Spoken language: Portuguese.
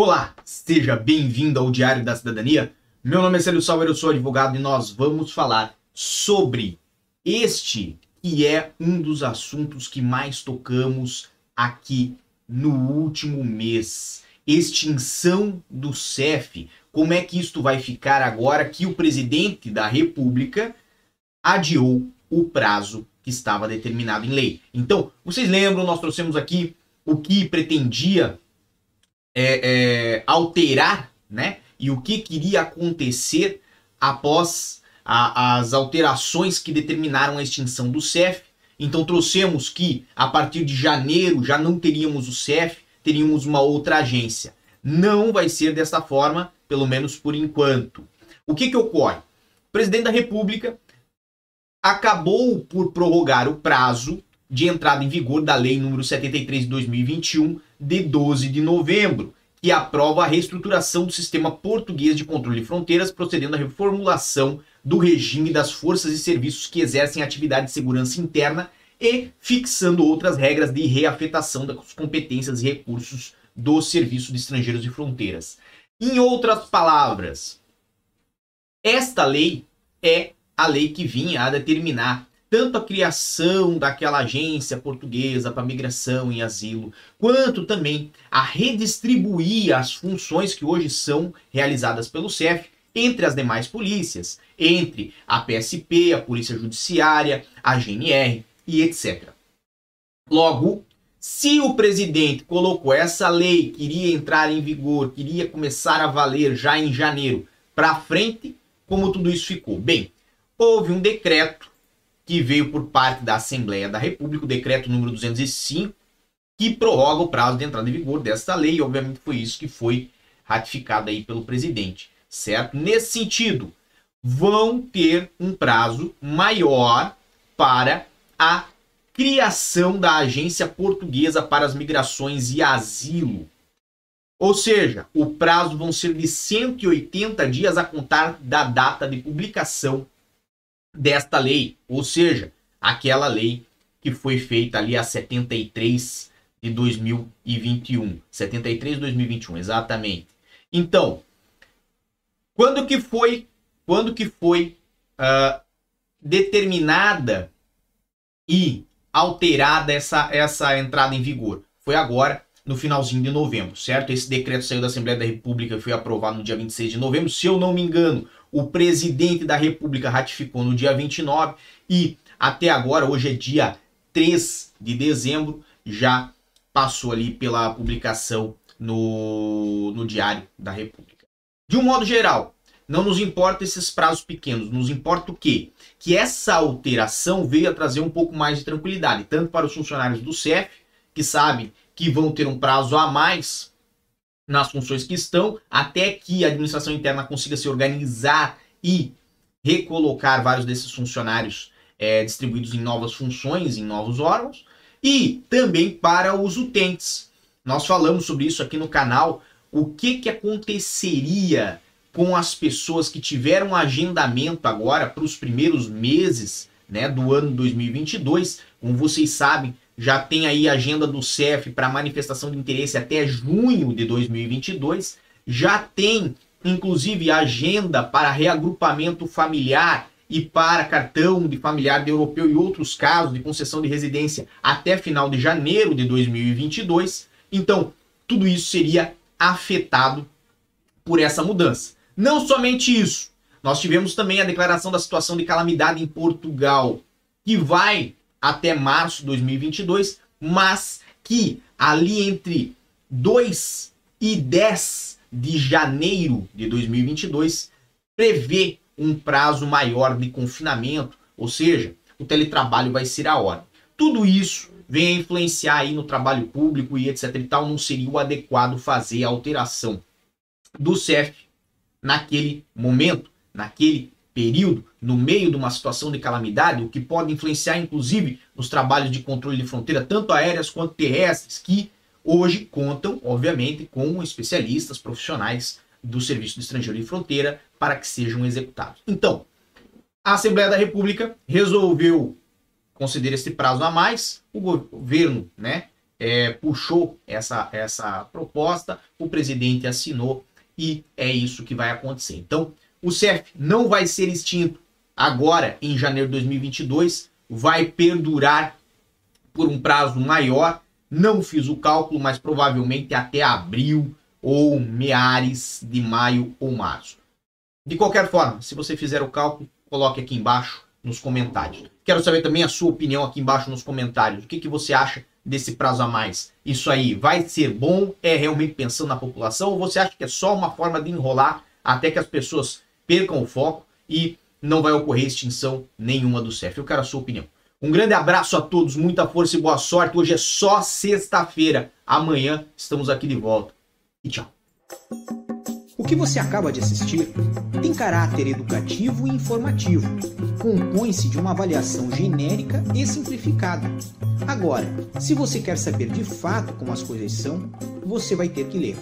Olá, seja bem-vindo ao Diário da Cidadania. Meu nome é Célio Salver, eu sou advogado e nós vamos falar sobre este que é um dos assuntos que mais tocamos aqui no último mês. Extinção do CEF. Como é que isto vai ficar agora que o presidente da República adiou o prazo que estava determinado em lei? Então, vocês lembram, nós trouxemos aqui o que pretendia é, é, alterar, né? E o que queria acontecer após a, as alterações que determinaram a extinção do CEF. Então trouxemos que a partir de janeiro já não teríamos o CEF, teríamos uma outra agência. Não vai ser dessa forma, pelo menos por enquanto. O que, que ocorre? O presidente da República acabou por prorrogar o prazo de entrada em vigor da Lei número 73 de 2021, de 12 de novembro, que aprova a reestruturação do sistema português de controle de fronteiras, procedendo à reformulação do regime das forças e serviços que exercem atividade de segurança interna e fixando outras regras de reafetação das competências e recursos do Serviço de Estrangeiros e Fronteiras. Em outras palavras, esta lei é a lei que vinha a determinar tanto a criação daquela agência portuguesa para migração e asilo, quanto também a redistribuir as funções que hoje são realizadas pelo CEF entre as demais polícias, entre a PSP, a Polícia Judiciária, a GNR e etc. Logo, se o presidente colocou essa lei, queria entrar em vigor, queria começar a valer já em janeiro para frente, como tudo isso ficou? Bem, houve um decreto que veio por parte da Assembleia da República, o decreto número 205, que prorroga o prazo de entrada em vigor desta lei, e obviamente foi isso que foi ratificado aí pelo presidente, certo? Nesse sentido, vão ter um prazo maior para a criação da Agência Portuguesa para as Migrações e Asilo. Ou seja, o prazo vão ser de 180 dias a contar da data de publicação desta lei, ou seja, aquela lei que foi feita ali a 73 de 2021, 73 de 2021, exatamente. Então, quando que foi, quando que foi uh, determinada e alterada essa essa entrada em vigor? Foi agora no finalzinho de novembro, certo? Esse decreto saiu da Assembleia da República e foi aprovado no dia 26 de novembro. Se eu não me engano, o presidente da República ratificou no dia 29 e até agora, hoje é dia 3 de dezembro, já passou ali pela publicação no, no Diário da República. De um modo geral, não nos importa esses prazos pequenos, nos importa o quê? Que essa alteração veio a trazer um pouco mais de tranquilidade, tanto para os funcionários do CEF, que sabem que vão ter um prazo a mais nas funções que estão, até que a administração interna consiga se organizar e recolocar vários desses funcionários é, distribuídos em novas funções, em novos órgãos, e também para os utentes. Nós falamos sobre isso aqui no canal, o que, que aconteceria com as pessoas que tiveram agendamento agora para os primeiros meses né, do ano 2022. Como vocês sabem, já tem aí a agenda do CEF para manifestação de interesse até junho de 2022, já tem inclusive agenda para reagrupamento familiar e para cartão de familiar de europeu e outros casos de concessão de residência até final de janeiro de 2022. Então, tudo isso seria afetado por essa mudança. Não somente isso, nós tivemos também a declaração da situação de calamidade em Portugal, que vai até março de 2022, mas que ali entre 2 e 10 de janeiro de 2022 prevê um prazo maior de confinamento, ou seja, o teletrabalho vai ser a hora. Tudo isso vem a influenciar aí no trabalho público e etc e tal, não seria o adequado fazer a alteração do CEF naquele momento, naquele período, no meio de uma situação de calamidade, o que pode influenciar inclusive nos trabalhos de controle de fronteira, tanto aéreas quanto terrestres, que hoje contam, obviamente, com especialistas profissionais do Serviço de Estrangeiro e Fronteira para que sejam executados. Então, a Assembleia da República resolveu conceder esse prazo a mais, o governo, né, é, puxou essa, essa proposta, o presidente assinou e é isso que vai acontecer. Então, o CEF não vai ser extinto agora em janeiro de 2022, vai perdurar por um prazo maior. Não fiz o cálculo, mas provavelmente até abril ou meares de maio ou março. De qualquer forma, se você fizer o cálculo, coloque aqui embaixo nos comentários. Quero saber também a sua opinião aqui embaixo nos comentários. O que, que você acha desse prazo a mais? Isso aí vai ser bom? É realmente pensando na população? Ou você acha que é só uma forma de enrolar até que as pessoas percam o foco e não vai ocorrer extinção nenhuma do CEF? Eu quero a sua opinião. Um grande abraço a todos, muita força e boa sorte. Hoje é só sexta-feira. Amanhã estamos aqui de volta. E tchau. O que você acaba de assistir tem caráter educativo e informativo. Compõe-se de uma avaliação genérica e simplificada. Agora, se você quer saber de fato como as coisas são, você vai ter que ler.